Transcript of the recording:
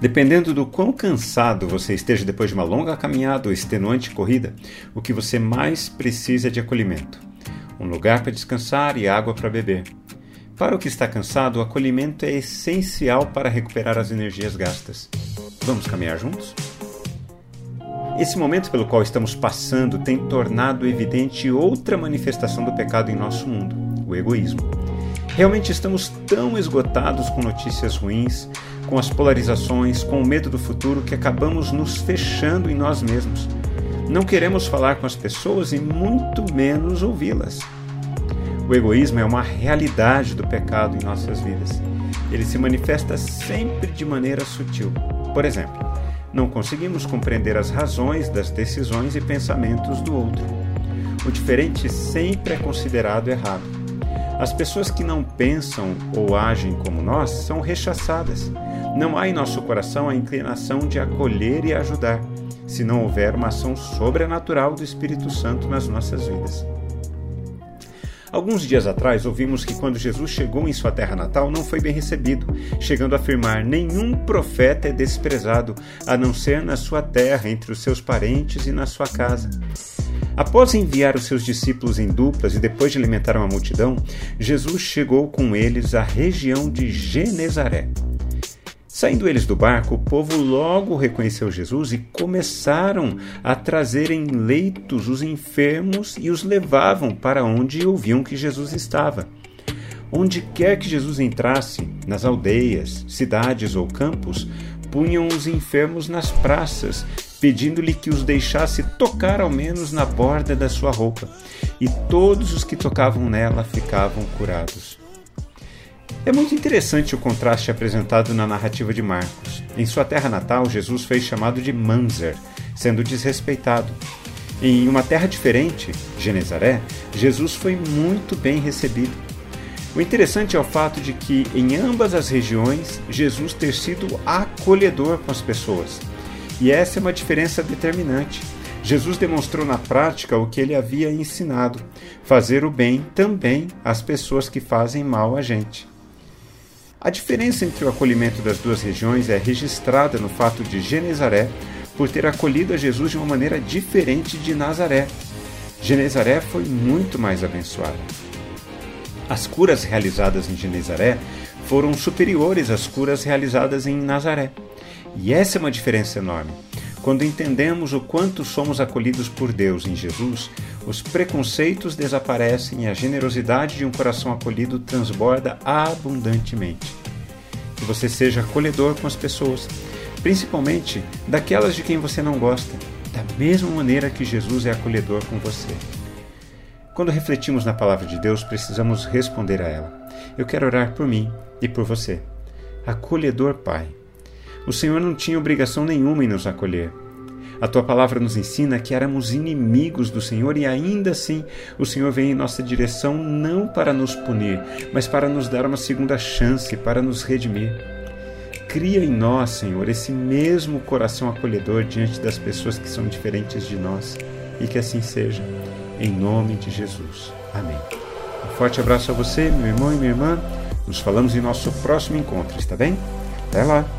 Dependendo do quão cansado você esteja depois de uma longa caminhada ou extenuante corrida, o que você mais precisa é de acolhimento. Um lugar para descansar e água para beber. Para o que está cansado, o acolhimento é essencial para recuperar as energias gastas. Vamos caminhar juntos? Esse momento pelo qual estamos passando tem tornado evidente outra manifestação do pecado em nosso mundo: o egoísmo. Realmente estamos tão esgotados com notícias ruins, com as polarizações, com o medo do futuro, que acabamos nos fechando em nós mesmos. Não queremos falar com as pessoas e muito menos ouvi-las. O egoísmo é uma realidade do pecado em nossas vidas. Ele se manifesta sempre de maneira sutil. Por exemplo, não conseguimos compreender as razões das decisões e pensamentos do outro. O diferente sempre é considerado errado. As pessoas que não pensam ou agem como nós são rechaçadas. Não há em nosso coração a inclinação de acolher e ajudar, se não houver uma ação sobrenatural do Espírito Santo nas nossas vidas. Alguns dias atrás ouvimos que quando Jesus chegou em sua terra natal não foi bem recebido, chegando a afirmar: nenhum profeta é desprezado, a não ser na sua terra, entre os seus parentes e na sua casa. Após enviar os seus discípulos em duplas e depois de alimentar uma multidão, Jesus chegou com eles à região de Genezaré. Saindo eles do barco, o povo logo reconheceu Jesus e começaram a trazer em leitos os enfermos e os levavam para onde ouviam que Jesus estava. Onde quer que Jesus entrasse, nas aldeias, cidades ou campos, punham os enfermos nas praças pedindo-lhe que os deixasse tocar ao menos na borda da sua roupa, e todos os que tocavam nela ficavam curados. É muito interessante o contraste apresentado na narrativa de Marcos. Em sua terra natal, Jesus foi chamado de Manzer, sendo desrespeitado. Em uma terra diferente, Genezaré, Jesus foi muito bem recebido. O interessante é o fato de que, em ambas as regiões, Jesus ter sido acolhedor com as pessoas. E essa é uma diferença determinante. Jesus demonstrou na prática o que ele havia ensinado: fazer o bem também às pessoas que fazem mal a gente. A diferença entre o acolhimento das duas regiões é registrada no fato de Genezaré por ter acolhido a Jesus de uma maneira diferente de Nazaré. Genezaré foi muito mais abençoada. As curas realizadas em Genezaré foram superiores às curas realizadas em Nazaré. E essa é uma diferença enorme. Quando entendemos o quanto somos acolhidos por Deus em Jesus, os preconceitos desaparecem e a generosidade de um coração acolhido transborda abundantemente. Que você seja acolhedor com as pessoas, principalmente daquelas de quem você não gosta, da mesma maneira que Jesus é acolhedor com você. Quando refletimos na palavra de Deus, precisamos responder a ela. Eu quero orar por mim e por você. Acolhedor Pai o Senhor não tinha obrigação nenhuma em nos acolher. A tua palavra nos ensina que éramos inimigos do Senhor e ainda assim o Senhor vem em nossa direção não para nos punir, mas para nos dar uma segunda chance, para nos redimir. Cria em nós, Senhor, esse mesmo coração acolhedor diante das pessoas que são diferentes de nós e que assim seja. Em nome de Jesus. Amém. Um forte abraço a você, meu irmão e minha irmã. Nos falamos em nosso próximo encontro, está bem? Até lá!